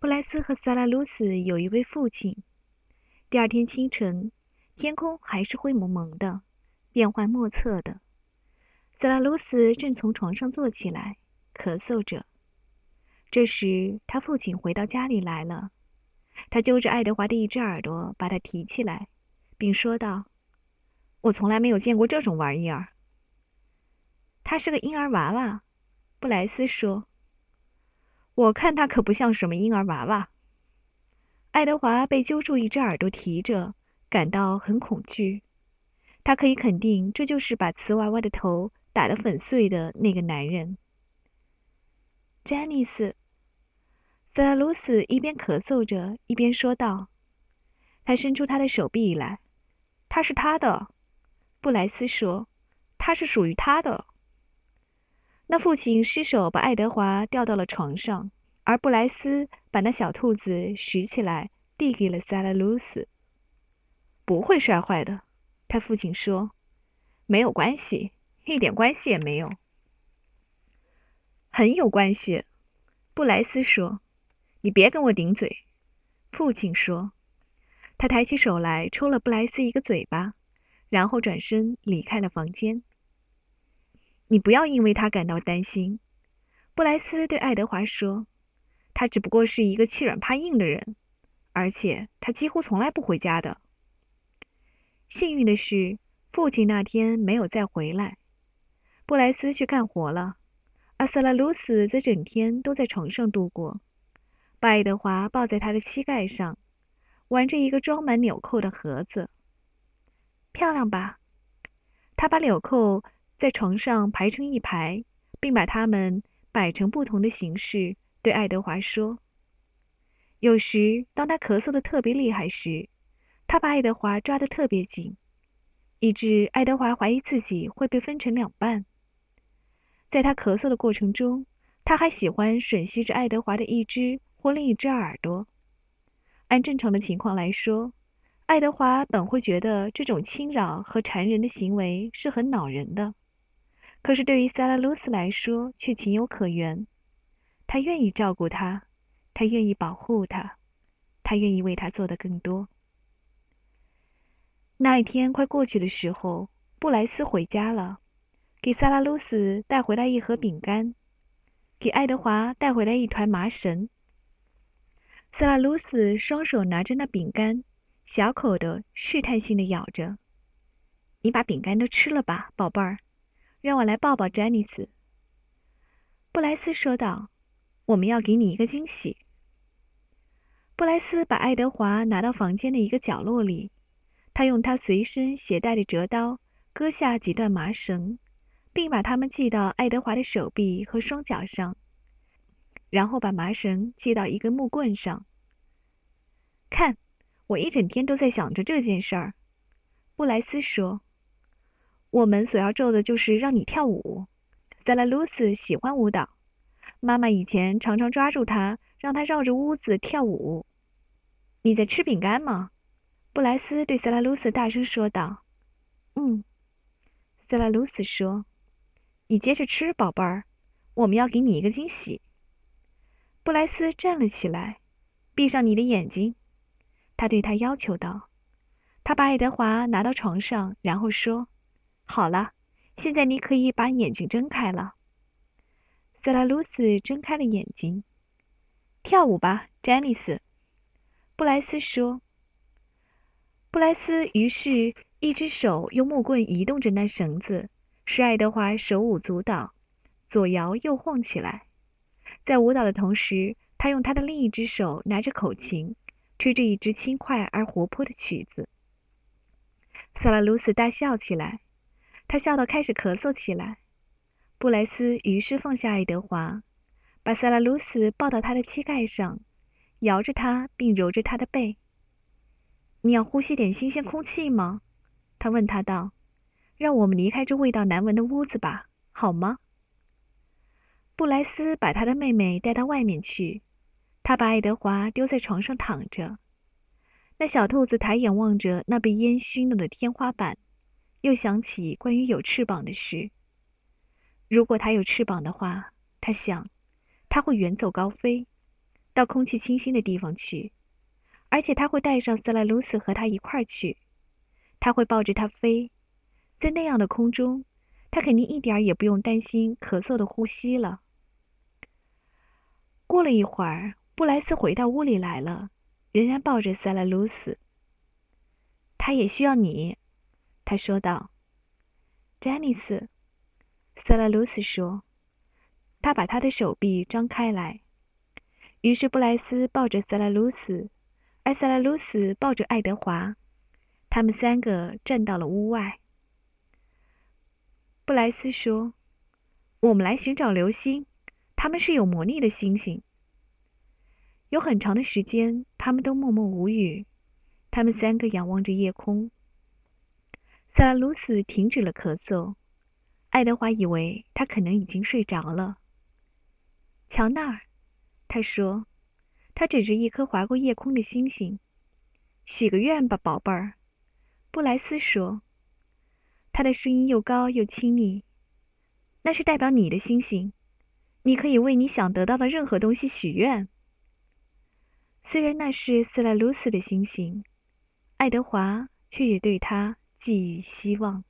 布莱斯和萨拉鲁斯有一位父亲。第二天清晨，天空还是灰蒙蒙的，变幻莫测的。萨拉鲁斯正从床上坐起来，咳嗽着。这时，他父亲回到家里来了。他揪着爱德华的一只耳朵，把他提起来，并说道：“我从来没有见过这种玩意儿。”他是个婴儿娃娃，布莱斯说。“我看他可不像什么婴儿娃娃。”爱德华被揪住一只耳朵提着，感到很恐惧。他可以肯定，这就是把瓷娃娃的头打得粉碎的那个男人。詹妮斯。塞拉鲁斯一边咳嗽着，一边说道：“他伸出他的手臂来，他是他的。”布莱斯说：“他是属于他的。”那父亲失手把爱德华吊到了床上，而布莱斯把那小兔子拾起来，递给了塞拉鲁斯。“不会摔坏的。”他父亲说，“没有关系，一点关系也没有。”“很有关系。”布莱斯说。你别跟我顶嘴，父亲说。他抬起手来抽了布莱斯一个嘴巴，然后转身离开了房间。你不要因为他感到担心，布莱斯对爱德华说。他只不过是一个欺软怕硬的人，而且他几乎从来不回家的。幸运的是，父亲那天没有再回来。布莱斯去干活了，阿瑟拉鲁斯则整天都在床上度过。把爱德华抱在他的膝盖上，玩着一个装满纽扣的盒子。漂亮吧？他把纽扣在床上排成一排，并把它们摆成不同的形式，对爱德华说：“有时，当他咳嗽的特别厉害时，他把爱德华抓得特别紧，以致爱德华怀疑自己会被分成两半。在他咳嗽的过程中，他还喜欢吮吸着爱德华的一只。”或另一只耳朵。按正常的情况来说，爱德华本会觉得这种侵扰和缠人的行为是很恼人的，可是对于萨拉鲁斯来说却情有可原。他愿意照顾他，他愿意保护他，他愿意为他做的更多。那一天快过去的时候，布莱斯回家了，给萨拉鲁斯带回来一盒饼干，给爱德华带回来一团麻绳。萨拉鲁斯双手拿着那饼干，小口的试探性的咬着。“你把饼干都吃了吧，宝贝儿，让我来抱抱詹妮斯。”布莱斯说道，“我们要给你一个惊喜。”布莱斯把爱德华拿到房间的一个角落里，他用他随身携带的折刀割下几段麻绳，并把它们系到爱德华的手臂和双脚上。然后把麻绳系到一根木棍上。看，我一整天都在想着这件事儿。布莱斯说：“我们所要做的就是让你跳舞。”塞拉鲁斯喜欢舞蹈，妈妈以前常常抓住他，让他绕着屋子跳舞。你在吃饼干吗？布莱斯对塞拉鲁斯大声说道。“嗯。”塞拉鲁斯说，“你接着吃，宝贝儿，我们要给你一个惊喜。”布莱斯站了起来，闭上你的眼睛，他对他要求道。他把爱德华拿到床上，然后说：“好了，现在你可以把眼睛睁开了。”塞拉鲁斯睁开了眼睛。跳舞吧，詹妮斯，布莱斯说。布莱斯于是一只手用木棍移动着那绳子，使爱德华手舞足蹈，左摇右晃起来。在舞蹈的同时，他用他的另一只手拿着口琴，吹着一支轻快而活泼的曲子。萨拉鲁斯大笑起来，他笑到开始咳嗽起来。布莱斯于是放下爱德华，把塞拉鲁斯抱到他的膝盖上，摇着他并揉着他的背。“你要呼吸点新鲜空气吗？”他问他道，“让我们离开这味道难闻的屋子吧，好吗？”布莱斯把他的妹妹带到外面去，他把爱德华丢在床上躺着。那小兔子抬眼望着那被烟熏了的天花板，又想起关于有翅膀的事。如果他有翅膀的话，他想，他会远走高飞。到空气清新的地方去，而且他会带上斯莱鲁斯和他一块儿去。他会抱着他飞，在那样的空中，他肯定一点儿也不用担心咳嗽的呼吸了。过了一会儿，布莱斯回到屋里来了，仍然抱着塞拉鲁斯。他也需要你，他说道。詹尼斯，塞拉鲁斯说。他把他的手臂张开来。于是布莱斯抱着塞拉鲁斯，而塞拉鲁斯抱着爱德华。他们三个站到了屋外。布莱斯说：“我们来寻找流星，他们是有魔力的星星。”有很长的时间，他们都默默无语。他们三个仰望着夜空。萨拉鲁斯停止了咳嗽。爱德华以为他可能已经睡着了。瞧那儿，他说，他指着一颗划过夜空的星星。许个愿吧，宝贝儿。布莱斯说：“他的声音又高又亲昵，那是代表你的星星，你可以为你想得到的任何东西许愿。虽然那是斯莱鲁斯的星星，爱德华却也对他寄予希望。”